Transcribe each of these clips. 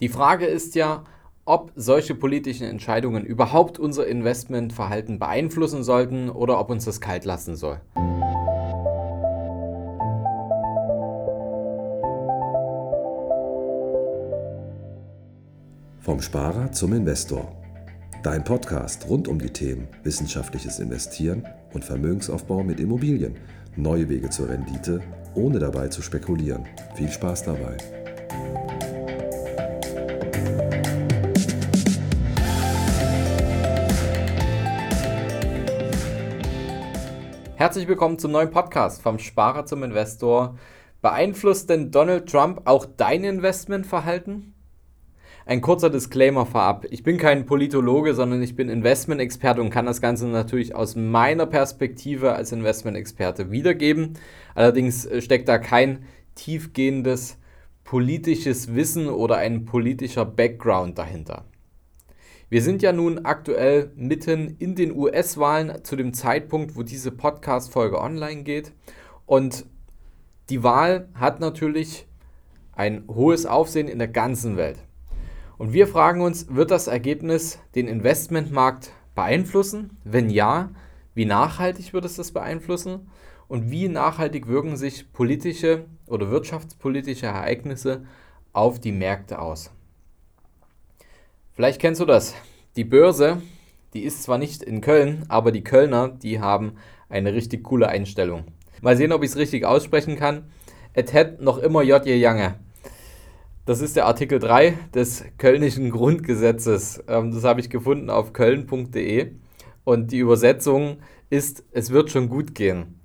Die Frage ist ja, ob solche politischen Entscheidungen überhaupt unser Investmentverhalten beeinflussen sollten oder ob uns das kalt lassen soll. Vom Sparer zum Investor. Dein Podcast rund um die Themen wissenschaftliches Investieren und Vermögensaufbau mit Immobilien. Neue Wege zur Rendite, ohne dabei zu spekulieren. Viel Spaß dabei. Herzlich willkommen zum neuen Podcast vom Sparer zum Investor. Beeinflusst denn Donald Trump auch dein Investmentverhalten? Ein kurzer Disclaimer vorab. Ich bin kein Politologe, sondern ich bin Investmentexperte und kann das Ganze natürlich aus meiner Perspektive als Investmentexperte wiedergeben. Allerdings äh, steckt da kein tiefgehendes politisches Wissen oder ein politischer Background dahinter. Wir sind ja nun aktuell mitten in den US-Wahlen zu dem Zeitpunkt, wo diese Podcast-Folge online geht. Und die Wahl hat natürlich ein hohes Aufsehen in der ganzen Welt. Und wir fragen uns, wird das Ergebnis den Investmentmarkt beeinflussen? Wenn ja, wie nachhaltig wird es das beeinflussen? Und wie nachhaltig wirken sich politische oder wirtschaftspolitische Ereignisse auf die Märkte aus? Vielleicht kennst du das. Die Börse, die ist zwar nicht in Köln, aber die Kölner, die haben eine richtig coole Einstellung. Mal sehen, ob ich es richtig aussprechen kann. Et het noch immer J. Jange. Das ist der Artikel 3 des Kölnischen Grundgesetzes. Ähm, das habe ich gefunden auf köln.de. Und die Übersetzung ist, es wird schon gut gehen.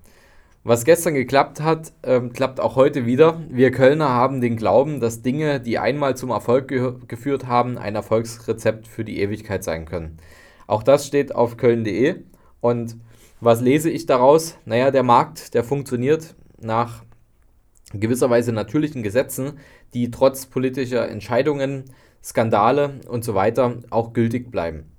Was gestern geklappt hat, ähm, klappt auch heute wieder. Wir Kölner haben den Glauben, dass Dinge, die einmal zum Erfolg ge geführt haben, ein Erfolgsrezept für die Ewigkeit sein können. Auch das steht auf köln.de. Und was lese ich daraus? Naja, der Markt, der funktioniert nach gewisserweise natürlichen Gesetzen, die trotz politischer Entscheidungen, Skandale und so weiter auch gültig bleiben.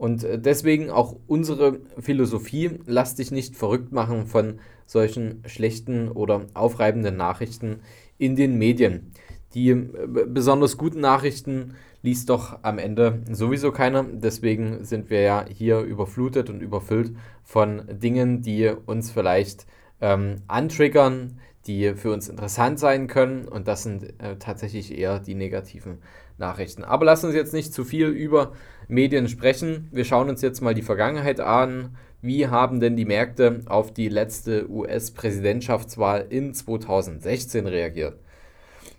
Und äh, deswegen auch unsere Philosophie, lass dich nicht verrückt machen von solchen schlechten oder aufreibenden Nachrichten in den Medien. Die äh, besonders guten Nachrichten liest doch am Ende sowieso keiner. Deswegen sind wir ja hier überflutet und überfüllt von Dingen, die uns vielleicht ähm, antriggern, die für uns interessant sein können. Und das sind äh, tatsächlich eher die negativen Nachrichten. Aber lass uns jetzt nicht zu viel über Medien sprechen. Wir schauen uns jetzt mal die Vergangenheit an. Wie haben denn die Märkte auf die letzte US-Präsidentschaftswahl in 2016 reagiert?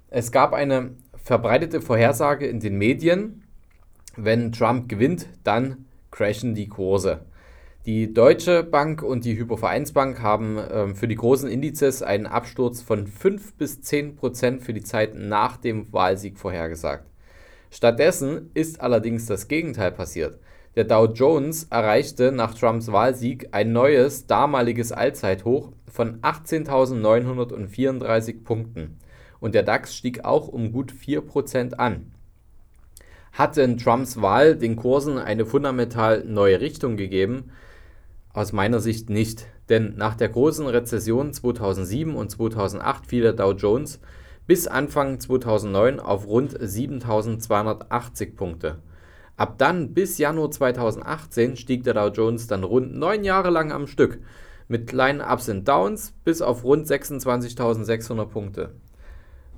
Es gab eine verbreitete Vorhersage in den Medien, wenn Trump gewinnt, dann crashen die Kurse. Die Deutsche Bank und die Hypovereinsbank haben ähm, für die großen Indizes einen Absturz von 5 bis 10 Prozent für die Zeit nach dem Wahlsieg vorhergesagt. Stattdessen ist allerdings das Gegenteil passiert. Der Dow Jones erreichte nach Trumps Wahlsieg ein neues damaliges Allzeithoch von 18.934 Punkten und der DAX stieg auch um gut 4% an. Hat denn Trumps Wahl den Kursen eine fundamental neue Richtung gegeben? Aus meiner Sicht nicht, denn nach der großen Rezession 2007 und 2008 fiel der Dow Jones bis Anfang 2009 auf rund 7280 Punkte. Ab dann bis Januar 2018 stieg der Dow Jones dann rund neun Jahre lang am Stück, mit kleinen Ups und Downs bis auf rund 26.600 Punkte.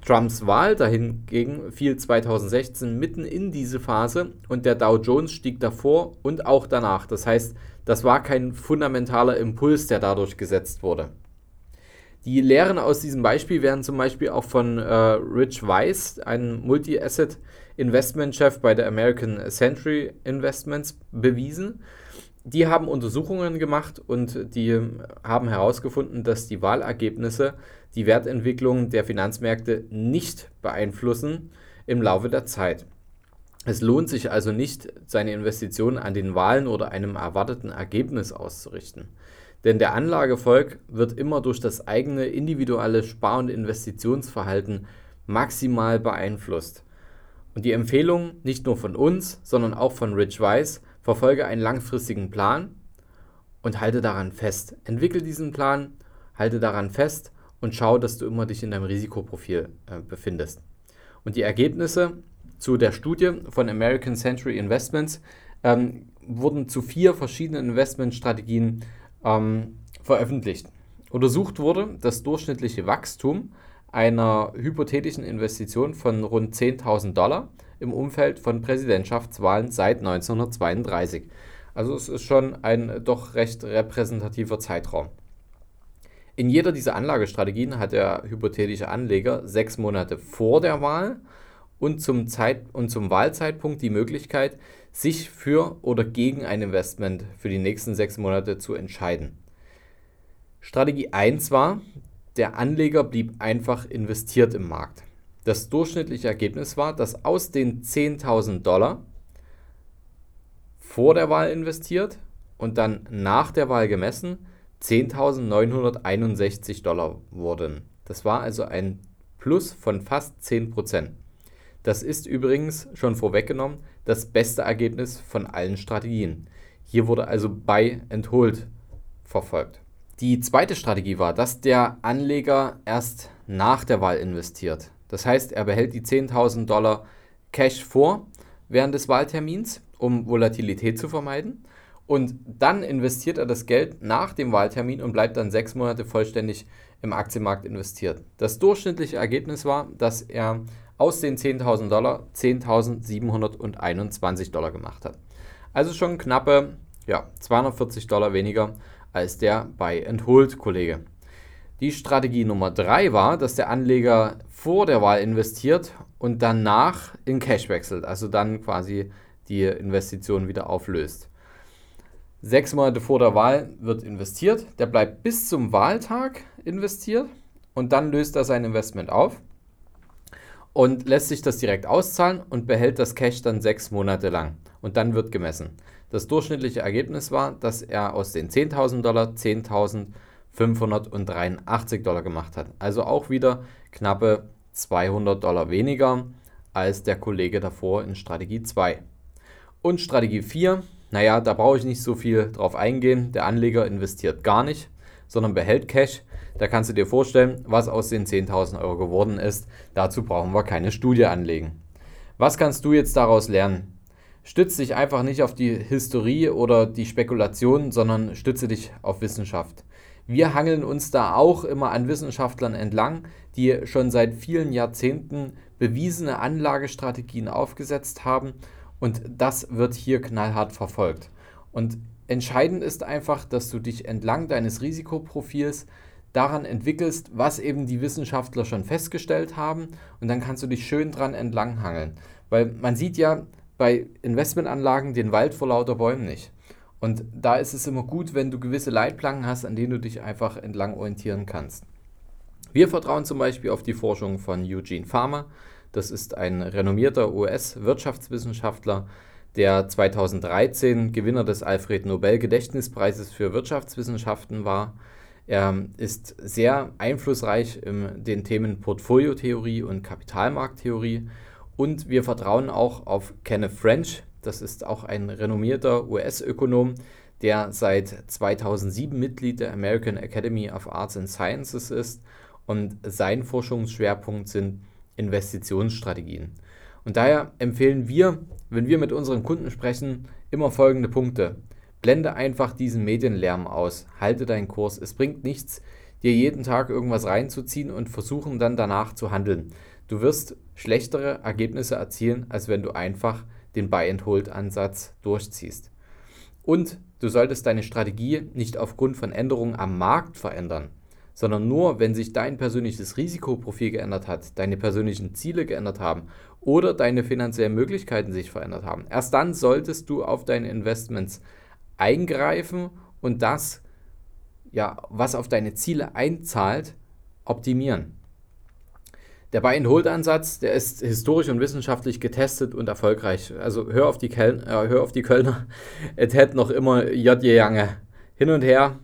Trumps Wahl dahingegen fiel 2016 mitten in diese Phase und der Dow Jones stieg davor und auch danach. Das heißt, das war kein fundamentaler Impuls, der dadurch gesetzt wurde. Die Lehren aus diesem Beispiel werden zum Beispiel auch von äh, Rich Weiss, einem Multi-Asset-Investment-Chef bei der American Century Investments, bewiesen. Die haben Untersuchungen gemacht und die haben herausgefunden, dass die Wahlergebnisse die Wertentwicklung der Finanzmärkte nicht beeinflussen im Laufe der Zeit. Es lohnt sich also nicht, seine Investitionen an den Wahlen oder einem erwarteten Ergebnis auszurichten. Denn der Anlagefolg wird immer durch das eigene individuelle Spar- und Investitionsverhalten maximal beeinflusst. Und die Empfehlung nicht nur von uns, sondern auch von Rich Weiss, verfolge einen langfristigen Plan und halte daran fest. Entwickle diesen Plan, halte daran fest und schau, dass du immer dich in deinem Risikoprofil äh, befindest. Und die Ergebnisse, zu der Studie von American Century Investments ähm, wurden zu vier verschiedenen Investmentstrategien ähm, veröffentlicht. Untersucht wurde das durchschnittliche Wachstum einer hypothetischen Investition von rund 10.000 Dollar im Umfeld von Präsidentschaftswahlen seit 1932. Also es ist schon ein doch recht repräsentativer Zeitraum. In jeder dieser Anlagestrategien hat der hypothetische Anleger sechs Monate vor der Wahl und zum, Zeit und zum Wahlzeitpunkt die Möglichkeit, sich für oder gegen ein Investment für die nächsten sechs Monate zu entscheiden. Strategie 1 war, der Anleger blieb einfach investiert im Markt. Das durchschnittliche Ergebnis war, dass aus den 10.000 Dollar vor der Wahl investiert und dann nach der Wahl gemessen 10.961 Dollar wurden. Das war also ein Plus von fast 10%. Das ist übrigens schon vorweggenommen das beste Ergebnis von allen Strategien. Hier wurde also Buy and Hold verfolgt. Die zweite Strategie war, dass der Anleger erst nach der Wahl investiert. Das heißt, er behält die 10.000 Dollar Cash vor während des Wahltermins, um Volatilität zu vermeiden. Und dann investiert er das Geld nach dem Wahltermin und bleibt dann sechs Monate vollständig im Aktienmarkt investiert. Das durchschnittliche Ergebnis war, dass er aus den 10.000 Dollar 10.721 Dollar gemacht hat. Also schon knappe ja, 240 Dollar weniger als der Buy and Hold Kollege. Die Strategie Nummer 3 war, dass der Anleger vor der Wahl investiert und danach in Cash wechselt, also dann quasi die Investition wieder auflöst. Sechs Monate vor der Wahl wird investiert, der bleibt bis zum Wahltag investiert und dann löst er sein Investment auf und lässt sich das direkt auszahlen und behält das Cash dann sechs Monate lang und dann wird gemessen. Das durchschnittliche Ergebnis war, dass er aus den 10.000 Dollar 10.583 Dollar gemacht hat. Also auch wieder knappe 200 Dollar weniger als der Kollege davor in Strategie 2. Und Strategie 4, naja, da brauche ich nicht so viel drauf eingehen. Der Anleger investiert gar nicht, sondern behält Cash. Da kannst du dir vorstellen, was aus den 10.000 Euro geworden ist. Dazu brauchen wir keine Studie anlegen. Was kannst du jetzt daraus lernen? Stütze dich einfach nicht auf die Historie oder die Spekulation, sondern stütze dich auf Wissenschaft. Wir hangeln uns da auch immer an Wissenschaftlern entlang, die schon seit vielen Jahrzehnten bewiesene Anlagestrategien aufgesetzt haben und das wird hier knallhart verfolgt. Und entscheidend ist einfach, dass du dich entlang deines Risikoprofils daran entwickelst, was eben die Wissenschaftler schon festgestellt haben und dann kannst du dich schön dran entlanghangeln. Weil man sieht ja, bei Investmentanlagen den Wald vor lauter Bäumen nicht. Und da ist es immer gut, wenn du gewisse Leitplanken hast, an denen du dich einfach entlang orientieren kannst. Wir vertrauen zum Beispiel auf die Forschung von Eugene Farmer. Das ist ein renommierter US-Wirtschaftswissenschaftler, der 2013 Gewinner des Alfred Nobel Gedächtnispreises für Wirtschaftswissenschaften war. Er ist sehr einflussreich in den Themen Portfoliotheorie und Kapitalmarkttheorie und wir vertrauen auch auf Kenneth French. Das ist auch ein renommierter US-Ökonom, der seit 2007 Mitglied der American Academy of Arts and Sciences ist. Und sein Forschungsschwerpunkt sind Investitionsstrategien. Und daher empfehlen wir, wenn wir mit unseren Kunden sprechen, immer folgende Punkte. Blende einfach diesen Medienlärm aus, halte deinen Kurs. Es bringt nichts, dir jeden Tag irgendwas reinzuziehen und versuchen dann danach zu handeln. Du wirst schlechtere Ergebnisse erzielen, als wenn du einfach den Buy-and-Hold-Ansatz durchziehst. Und du solltest deine Strategie nicht aufgrund von Änderungen am Markt verändern, sondern nur, wenn sich dein persönliches Risikoprofil geändert hat, deine persönlichen Ziele geändert haben oder deine finanziellen Möglichkeiten sich verändert haben. Erst dann solltest du auf deine Investments eingreifen und das, ja, was auf deine Ziele einzahlt, optimieren. Der Buy-and-Hold-Ansatz, der ist historisch und wissenschaftlich getestet und erfolgreich. Also hör auf die, Kel äh, hör auf die Kölner. Es hätte noch immer J.J. Jange. Hin und her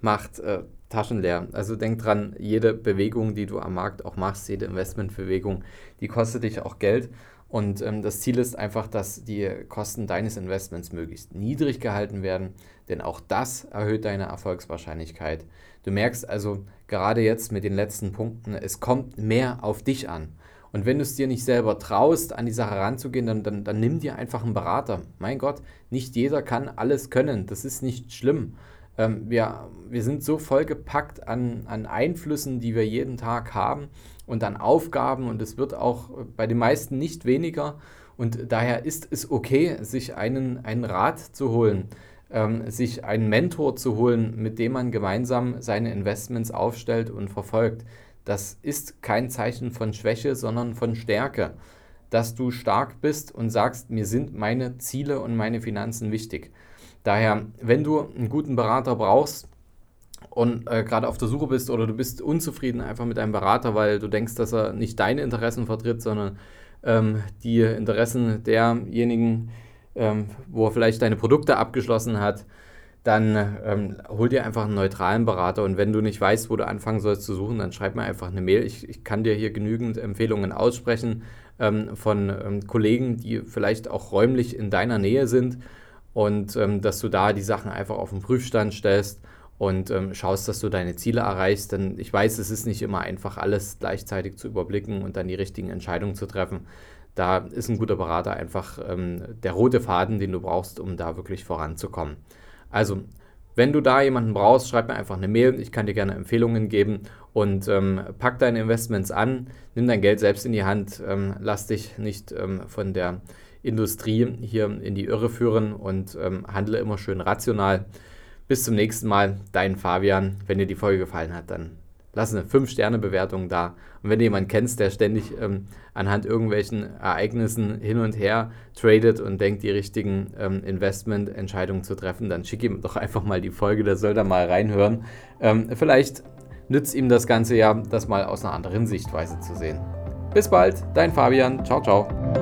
macht äh, Taschen leer. Also denk dran, jede Bewegung, die du am Markt auch machst, jede Investmentbewegung, die kostet dich auch Geld. Und ähm, das Ziel ist einfach, dass die Kosten deines Investments möglichst niedrig gehalten werden, denn auch das erhöht deine Erfolgswahrscheinlichkeit. Du merkst also gerade jetzt mit den letzten Punkten, es kommt mehr auf dich an. Und wenn du es dir nicht selber traust, an die Sache ranzugehen, dann, dann, dann nimm dir einfach einen Berater. Mein Gott, nicht jeder kann alles können. Das ist nicht schlimm. Ähm, wir, wir sind so vollgepackt an, an Einflüssen, die wir jeden Tag haben und an Aufgaben und es wird auch bei den meisten nicht weniger. Und daher ist es okay, sich einen, einen Rat zu holen, ähm, sich einen Mentor zu holen, mit dem man gemeinsam seine Investments aufstellt und verfolgt. Das ist kein Zeichen von Schwäche, sondern von Stärke. Dass du stark bist und sagst, mir sind meine Ziele und meine Finanzen wichtig. Daher, wenn du einen guten Berater brauchst und äh, gerade auf der Suche bist oder du bist unzufrieden einfach mit deinem Berater, weil du denkst, dass er nicht deine Interessen vertritt, sondern ähm, die Interessen derjenigen, ähm, wo er vielleicht deine Produkte abgeschlossen hat, dann ähm, hol dir einfach einen neutralen Berater und wenn du nicht weißt, wo du anfangen sollst zu suchen, dann schreib mir einfach eine Mail. Ich, ich kann dir hier genügend Empfehlungen aussprechen ähm, von ähm, Kollegen, die vielleicht auch räumlich in deiner Nähe sind und ähm, dass du da die Sachen einfach auf den Prüfstand stellst und ähm, schaust, dass du deine Ziele erreichst. Denn ich weiß, es ist nicht immer einfach, alles gleichzeitig zu überblicken und dann die richtigen Entscheidungen zu treffen. Da ist ein guter Berater einfach ähm, der rote Faden, den du brauchst, um da wirklich voranzukommen. Also, wenn du da jemanden brauchst, schreib mir einfach eine Mail. Ich kann dir gerne Empfehlungen geben und ähm, pack deine Investments an, nimm dein Geld selbst in die Hand, ähm, lass dich nicht ähm, von der Industrie hier in die Irre führen und ähm, handle immer schön rational. Bis zum nächsten Mal, dein Fabian. Wenn dir die Folge gefallen hat, dann lass eine 5-Sterne-Bewertung da. Und wenn du jemanden kennst, der ständig ähm, anhand irgendwelchen Ereignissen hin und her tradet und denkt, die richtigen ähm, Investmententscheidungen zu treffen, dann schick ihm doch einfach mal die Folge, der soll da mal reinhören. Ähm, vielleicht nützt ihm das Ganze ja, das mal aus einer anderen Sichtweise zu sehen. Bis bald, dein Fabian. Ciao, ciao.